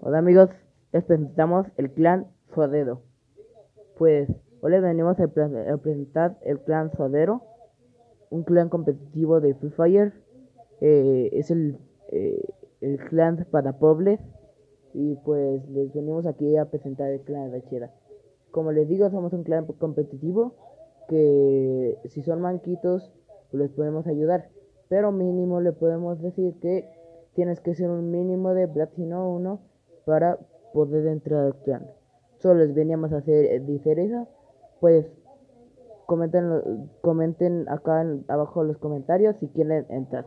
Hola amigos, les presentamos el clan Sodero. Pues hoy les venimos a, presentar el clan Sodero, un clan competitivo de Free Fire. Eh, es el, eh, el clan para pobres y pues les venimos aquí a presentar el clan Rachera. Como les digo, somos un clan competitivo que si son manquitos pues les podemos ayudar, pero mínimo le podemos decir que tienes que ser un mínimo de platino 1 para poder entrar al clan. Solo les veníamos a hacer eh, diferencia, pues comenten, comenten acá abajo los comentarios si quieren entrar.